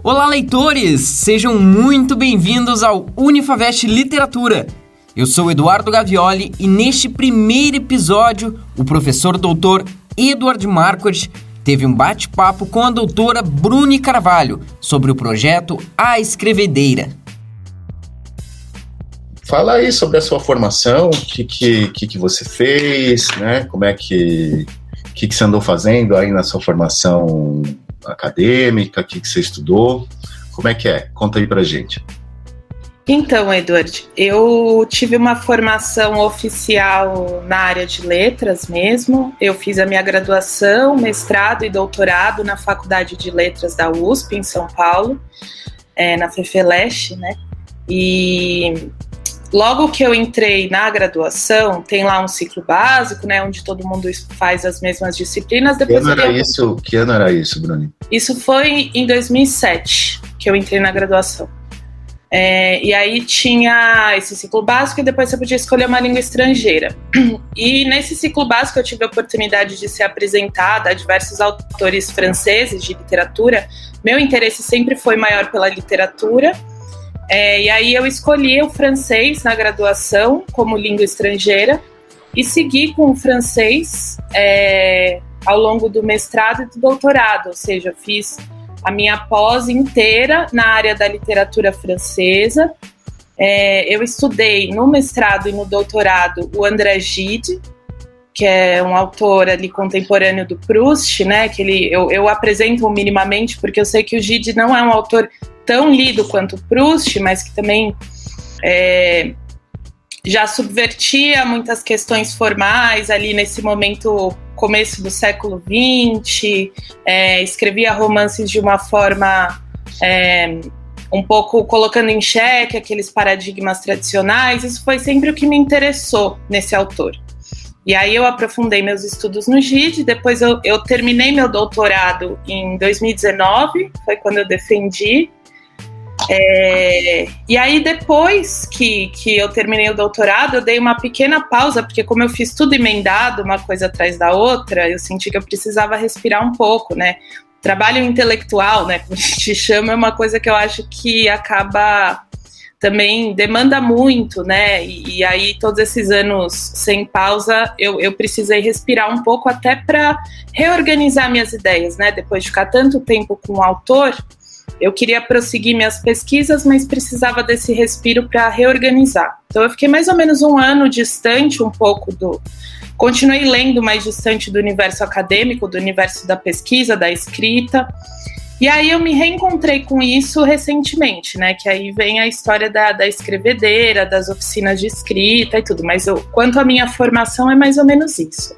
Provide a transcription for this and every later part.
Olá, leitores! Sejam muito bem-vindos ao Unifavest Literatura. Eu sou Eduardo Gavioli e neste primeiro episódio, o professor doutor Eduardo Marcos teve um bate-papo com a doutora Bruni Carvalho sobre o projeto A Escrevedeira. Fala aí sobre a sua formação, o que, que, que, que você fez, né? Como é que, que, que você andou fazendo aí na sua formação acadêmica, o que, que você estudou? Como é que é? Conta aí pra gente. Então, Edward, eu tive uma formação oficial na área de letras mesmo. Eu fiz a minha graduação, mestrado e doutorado na Faculdade de Letras da USP, em São Paulo, é, na FEFELESH, né? E logo que eu entrei na graduação, tem lá um ciclo básico, né, onde todo mundo faz as mesmas disciplinas. Depois que ano era isso? Que ano era isso, Bruni? Isso foi em 2007 que eu entrei na graduação. É, e aí tinha esse ciclo básico e depois você podia escolher uma língua estrangeira. E nesse ciclo básico eu tive a oportunidade de ser apresentada a diversos autores franceses de literatura. Meu interesse sempre foi maior pela literatura é, e aí eu escolhi o francês na graduação como língua estrangeira e segui com o francês é, ao longo do mestrado e do doutorado, ou seja, eu fiz a minha pós inteira na área da literatura francesa. É, eu estudei no mestrado e no doutorado o André Gide, que é um autor ali contemporâneo do Proust, né? Que ele, eu, eu apresento minimamente porque eu sei que o Gide não é um autor tão lido quanto Proust, mas que também é, já subvertia muitas questões formais ali nesse momento começo do século XX, é, escrevia romances de uma forma é, um pouco colocando em xeque aqueles paradigmas tradicionais. Isso foi sempre o que me interessou nesse autor. E aí eu aprofundei meus estudos no GID, depois eu, eu terminei meu doutorado em 2019, foi quando eu defendi é, e aí, depois que, que eu terminei o doutorado, eu dei uma pequena pausa, porque como eu fiz tudo emendado, uma coisa atrás da outra, eu senti que eu precisava respirar um pouco, né? Trabalho intelectual, né, como a gente chama, é uma coisa que eu acho que acaba também demanda muito, né? E, e aí, todos esses anos sem pausa, eu, eu precisei respirar um pouco até para reorganizar minhas ideias, né? Depois de ficar tanto tempo com o autor, eu queria prosseguir minhas pesquisas, mas precisava desse respiro para reorganizar. Então eu fiquei mais ou menos um ano distante um pouco do. Continuei lendo mais distante do universo acadêmico, do universo da pesquisa, da escrita. E aí eu me reencontrei com isso recentemente, né? Que aí vem a história da, da escrevedeira, das oficinas de escrita e tudo. Mas eu, quanto à minha formação, é mais ou menos isso.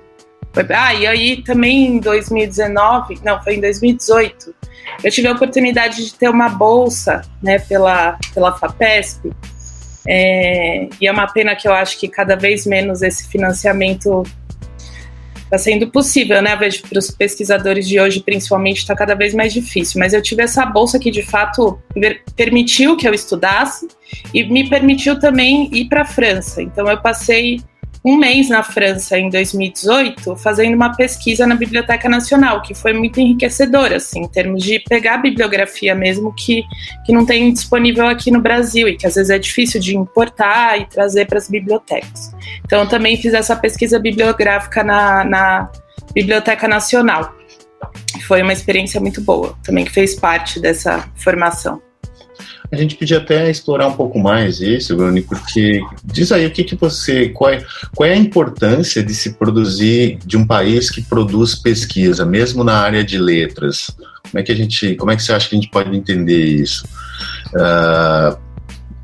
Ah, e aí também em 2019, não, foi em 2018, eu tive a oportunidade de ter uma bolsa, né, pela, pela FAPESP, é, e é uma pena que eu acho que cada vez menos esse financiamento está sendo possível, né? Vejo para os pesquisadores de hoje, principalmente, está cada vez mais difícil. Mas eu tive essa bolsa que de fato permitiu que eu estudasse e me permitiu também ir para a França. Então eu passei um mês na França em 2018 fazendo uma pesquisa na Biblioteca Nacional, que foi muito enriquecedora, assim, em termos de pegar bibliografia mesmo que, que não tem disponível aqui no Brasil e que às vezes é difícil de importar e trazer para as bibliotecas. Então, eu também fiz essa pesquisa bibliográfica na, na Biblioteca Nacional. Foi uma experiência muito boa, também que fez parte dessa formação. A gente podia até explorar um pouco mais isso, Bruni, porque diz aí o que, que você. Qual é, qual é a importância de se produzir de um país que produz pesquisa, mesmo na área de letras? Como é que a gente. Como é que você acha que a gente pode entender isso? Uh,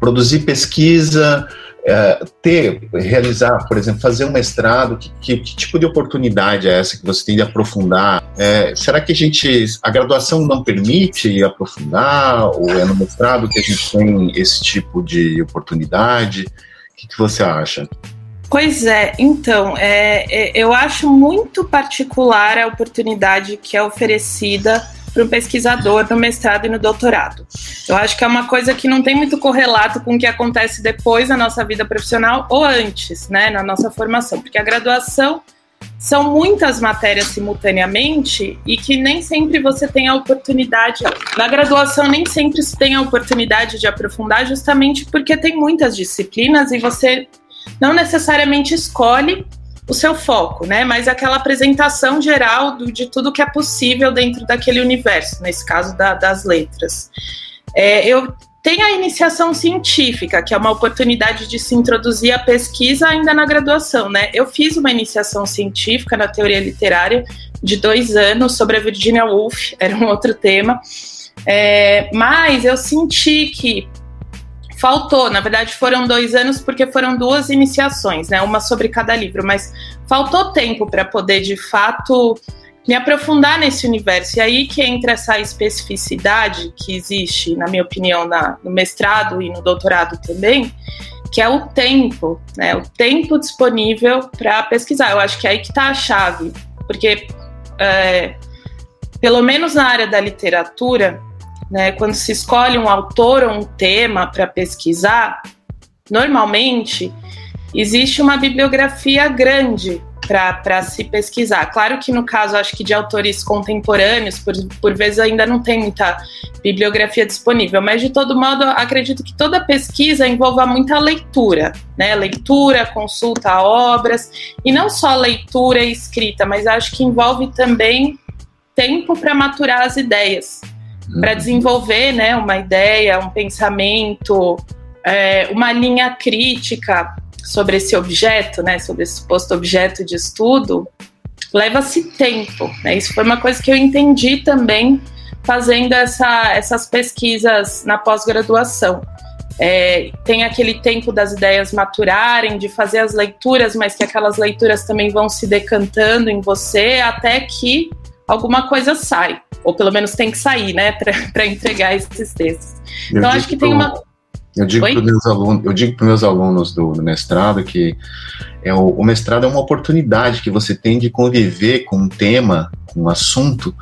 produzir pesquisa é, ter, realizar, por exemplo, fazer um mestrado, que, que, que, tipo de oportunidade é essa que você tem de aprofundar? É, será que a gente, a graduação não permite aprofundar, ou é no mestrado que a gente tem esse tipo de oportunidade? O que, que você acha? Pois é, então, é, é, eu acho muito particular a oportunidade que é oferecida para um pesquisador no mestrado e no doutorado. Eu acho que é uma coisa que não tem muito correlato com o que acontece depois na nossa vida profissional ou antes, né, na nossa formação, porque a graduação são muitas matérias simultaneamente e que nem sempre você tem a oportunidade. Na graduação, nem sempre se tem a oportunidade de aprofundar, justamente porque tem muitas disciplinas e você não necessariamente escolhe o seu foco, né? Mas aquela apresentação geral do, de tudo que é possível dentro daquele universo, nesse caso da, das letras. É, eu tem a iniciação científica, que é uma oportunidade de se introduzir a pesquisa ainda na graduação, né? Eu fiz uma iniciação científica na teoria literária de dois anos sobre a Virginia Woolf, era um outro tema, é, mas eu senti que faltou, na verdade foram dois anos porque foram duas iniciações, né? Uma sobre cada livro, mas faltou tempo para poder de fato me aprofundar nesse universo. E aí que entra essa especificidade que existe, na minha opinião, na, no mestrado e no doutorado também, que é o tempo, né? O tempo disponível para pesquisar. Eu acho que é aí que está a chave, porque é, pelo menos na área da literatura, né, quando se escolhe um autor ou um tema para pesquisar, normalmente existe uma bibliografia grande para se pesquisar. Claro que no caso, acho que de autores contemporâneos, por, por vezes ainda não tem muita bibliografia disponível, mas de todo modo, acredito que toda pesquisa envolva muita leitura, né? Leitura, consulta a obras, e não só leitura e escrita, mas acho que envolve também tempo para maturar as ideias, para uhum. desenvolver né, uma ideia, um pensamento, é, uma linha crítica sobre esse objeto, né, sobre esse suposto objeto de estudo, leva-se tempo. Né? Isso foi uma coisa que eu entendi também fazendo essa, essas pesquisas na pós-graduação. É, tem aquele tempo das ideias maturarem, de fazer as leituras, mas que aquelas leituras também vão se decantando em você até que alguma coisa sai, ou pelo menos tem que sair, né, para entregar esses textos. Então, acho que tem uma. Eu digo para meus alunos, eu digo para meus alunos do, do, mestrado que é o, o, mestrado é uma oportunidade que você tem de conviver com um tema, com um assunto,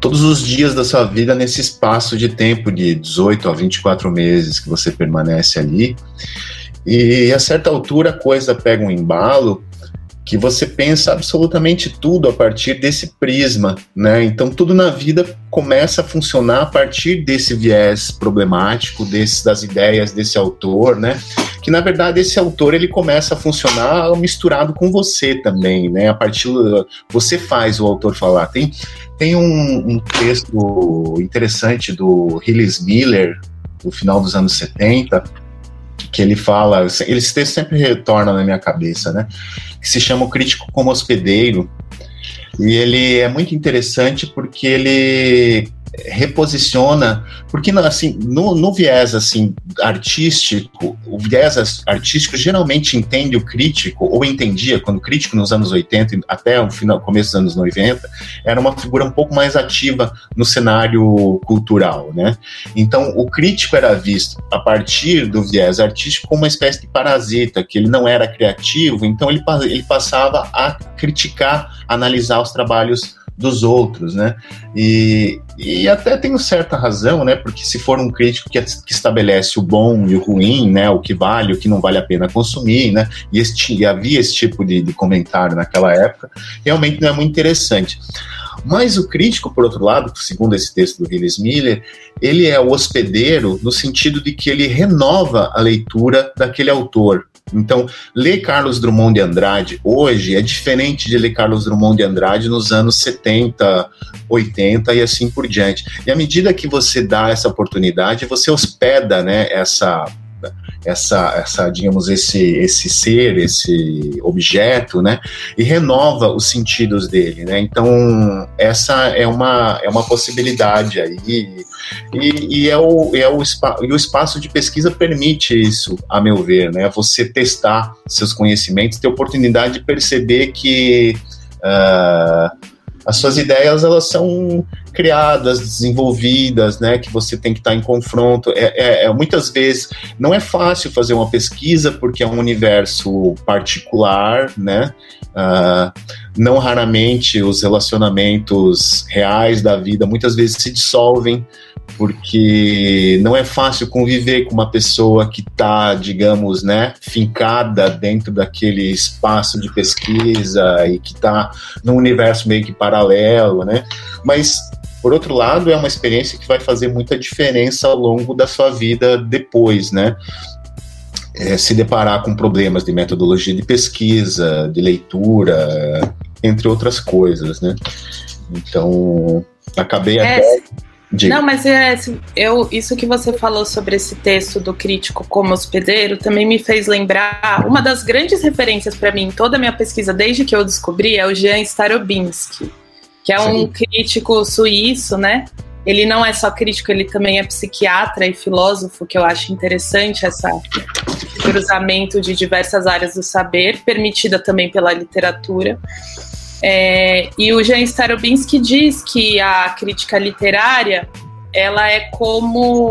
todos os dias da sua vida nesse espaço de tempo de 18 a 24 meses que você permanece ali. E a certa altura a coisa pega um embalo que você pensa absolutamente tudo a partir desse prisma, né? Então tudo na vida começa a funcionar a partir desse viés problemático, desse, das ideias desse autor, né? Que na verdade esse autor ele começa a funcionar misturado com você também, né? A partir você faz o autor falar. Tem tem um, um texto interessante do Hillis Miller do final dos anos 70 que ele fala, texto sempre retorna na minha cabeça, né? Que se chama O Crítico como Hospedeiro. E ele é muito interessante porque ele reposiciona, porque assim, no, no, viés assim artístico, o viés artístico geralmente entende o crítico, ou entendia quando o crítico nos anos 80 até o final, começo dos anos 90, era uma figura um pouco mais ativa no cenário cultural, né? Então, o crítico era visto a partir do viés artístico como uma espécie de parasita, que ele não era criativo, então ele, ele passava a criticar, analisar os trabalhos dos outros, né? E, e até tenho certa razão, né? Porque se for um crítico que, que estabelece o bom e o ruim, né? O que vale, o que não vale a pena consumir, né? E, este, e havia esse tipo de, de comentário naquela época, realmente não é muito interessante. Mas o crítico, por outro lado, segundo esse texto do Willis Miller, ele é o hospedeiro no sentido de que ele renova a leitura daquele autor. Então, ler Carlos Drummond de Andrade hoje é diferente de ler Carlos Drummond de Andrade nos anos 70, 80 e assim por diante. E à medida que você dá essa oportunidade, você hospeda né, essa essa, essa digamos, esse, esse ser, esse objeto, né? E renova os sentidos dele, né? Então, essa é uma, é uma possibilidade aí. E, e, é o, é o, e o espaço de pesquisa permite isso, a meu ver, né? Você testar seus conhecimentos, ter oportunidade de perceber que. Uh, as suas ideias elas são criadas, desenvolvidas, né, que você tem que estar em confronto. É, é, é, muitas vezes não é fácil fazer uma pesquisa porque é um universo particular, né, Uh, não raramente os relacionamentos reais da vida muitas vezes se dissolvem porque não é fácil conviver com uma pessoa que está, digamos, né, fincada dentro daquele espaço de pesquisa e que está num universo meio que paralelo, né? Mas por outro lado, é uma experiência que vai fazer muita diferença ao longo da sua vida depois, né? É, se deparar com problemas de metodologia de pesquisa, de leitura, entre outras coisas, né? Então, acabei é, até Diga. Não, mas é, assim, eu, isso que você falou sobre esse texto do crítico como hospedeiro também me fez lembrar. Uma das grandes referências para mim em toda a minha pesquisa, desde que eu descobri, é o Jean Starobinski, que é um Sim. crítico suíço, né? Ele não é só crítico, ele também é psiquiatra e filósofo, que eu acho interessante essa cruzamento de diversas áreas do saber, permitida também pela literatura. É, e o Jean Starobinski diz que a crítica literária ela é como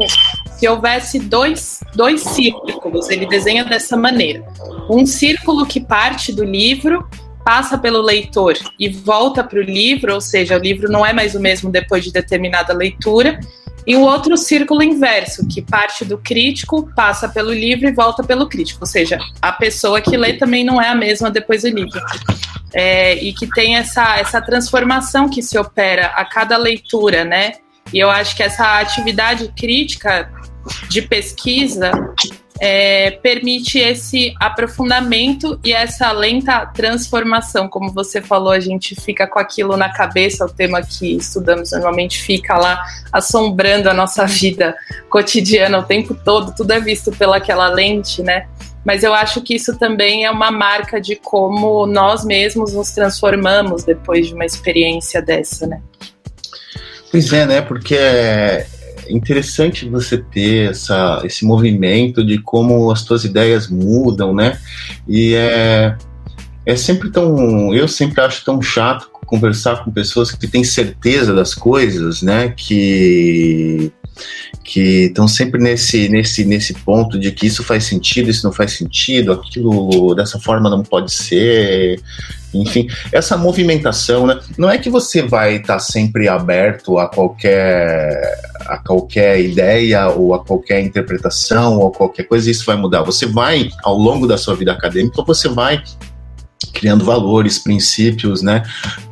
se houvesse dois, dois círculos. Ele desenha dessa maneira: um círculo que parte do livro, passa pelo leitor e volta para o livro, ou seja, o livro não é mais o mesmo depois de determinada leitura, e o outro círculo inverso, que parte do crítico, passa pelo livro e volta pelo crítico. Ou seja, a pessoa que lê também não é a mesma depois do livro. É, e que tem essa, essa transformação que se opera a cada leitura, né? E eu acho que essa atividade crítica de pesquisa é, permite esse aprofundamento e essa lenta transformação. Como você falou, a gente fica com aquilo na cabeça, o tema que estudamos normalmente fica lá assombrando a nossa vida cotidiana o tempo todo, tudo é visto pelaquela lente, né? Mas eu acho que isso também é uma marca de como nós mesmos nos transformamos depois de uma experiência dessa, né? Pois é, né? Porque é, interessante você ter essa, esse movimento de como as tuas ideias mudam, né? E é, é sempre tão. Eu sempre acho tão chato conversar com pessoas que têm certeza das coisas, né? Que que estão sempre nesse, nesse, nesse ponto de que isso faz sentido, isso não faz sentido, aquilo dessa forma não pode ser, enfim, essa movimentação, né? Não é que você vai estar tá sempre aberto a qualquer a qualquer ideia ou a qualquer interpretação ou qualquer coisa, isso vai mudar. Você vai ao longo da sua vida acadêmica, você vai criando valores, princípios, né?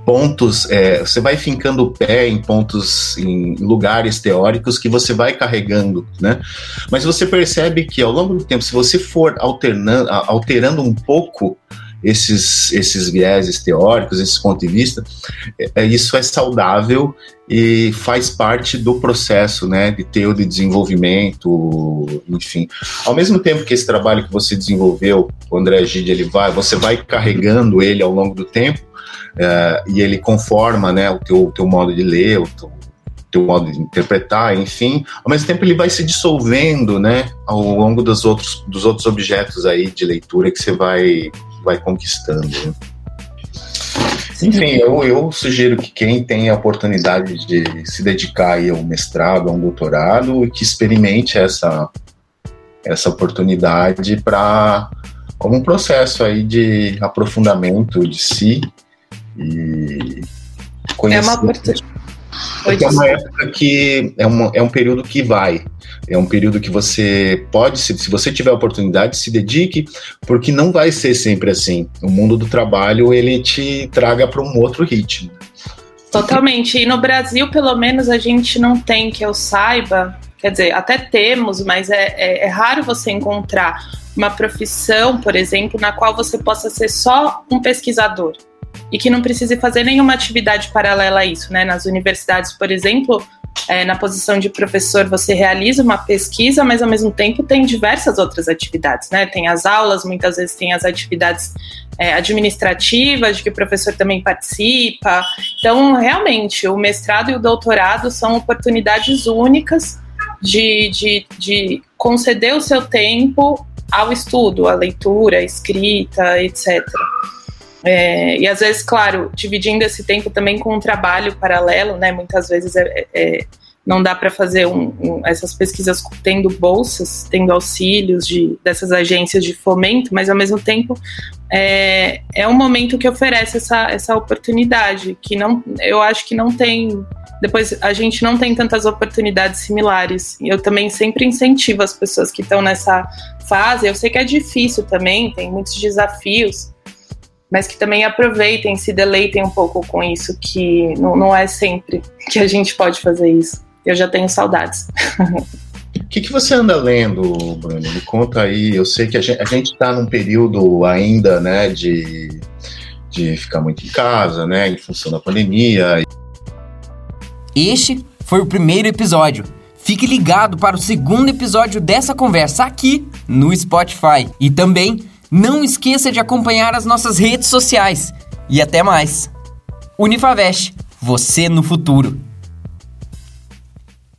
Pontos, é, você vai fincando o pé em pontos, em lugares teóricos que você vai carregando, né? Mas você percebe que ao longo do tempo, se você for alternando, alterando um pouco esses, esses vieses teóricos, esses pontos de vista, é, é, isso é saudável e faz parte do processo né, de teu de desenvolvimento, enfim. Ao mesmo tempo que esse trabalho que você desenvolveu, o André Gide, ele vai, você vai carregando ele ao longo do tempo é, e ele conforma né, o teu, teu modo de ler, o teu, teu modo de interpretar, enfim, ao mesmo tempo ele vai se dissolvendo, né, ao longo dos outros, dos outros objetos aí de leitura que você vai vai conquistando. Né? Enfim, eu, eu sugiro que quem tem a oportunidade de se dedicar aí a um mestrado, a um doutorado, que experimente essa, essa oportunidade para como um processo aí de aprofundamento de si e conhecer. É uma oportunidade. Porque é uma época que é, uma, é um período que vai. É um período que você pode, se, se você tiver a oportunidade, se dedique, porque não vai ser sempre assim. O mundo do trabalho ele te traga para um outro ritmo. Totalmente. E no Brasil, pelo menos, a gente não tem que eu saiba. Quer dizer, até temos, mas é, é, é raro você encontrar uma profissão, por exemplo, na qual você possa ser só um pesquisador e que não precise fazer nenhuma atividade paralela a isso, né? Nas universidades, por exemplo, é, na posição de professor, você realiza uma pesquisa, mas ao mesmo tempo tem diversas outras atividades, né? Tem as aulas, muitas vezes tem as atividades é, administrativas, de que o professor também participa. Então, realmente, o mestrado e o doutorado são oportunidades únicas de, de, de conceder o seu tempo ao estudo, à leitura, à escrita, etc. É, e às vezes, claro, dividindo esse tempo também com um trabalho paralelo, né? Muitas vezes é, é, não dá para fazer um, um, essas pesquisas tendo bolsas, tendo auxílios de, dessas agências de fomento, mas ao mesmo tempo é, é um momento que oferece essa, essa oportunidade, que não, eu acho que não tem. Depois a gente não tem tantas oportunidades similares. Eu também sempre incentivo as pessoas que estão nessa fase. Eu sei que é difícil também, tem muitos desafios, mas que também aproveitem, se deleitem um pouco com isso, que não, não é sempre que a gente pode fazer isso. Eu já tenho saudades. O que, que você anda lendo, Bruno? Me conta aí. Eu sei que a gente está num período ainda, né, de, de ficar muito em casa, né, em função da pandemia. Este foi o primeiro episódio. Fique ligado para o segundo episódio dessa conversa aqui no Spotify. E também não esqueça de acompanhar as nossas redes sociais. E até mais. Unifavest, você no futuro.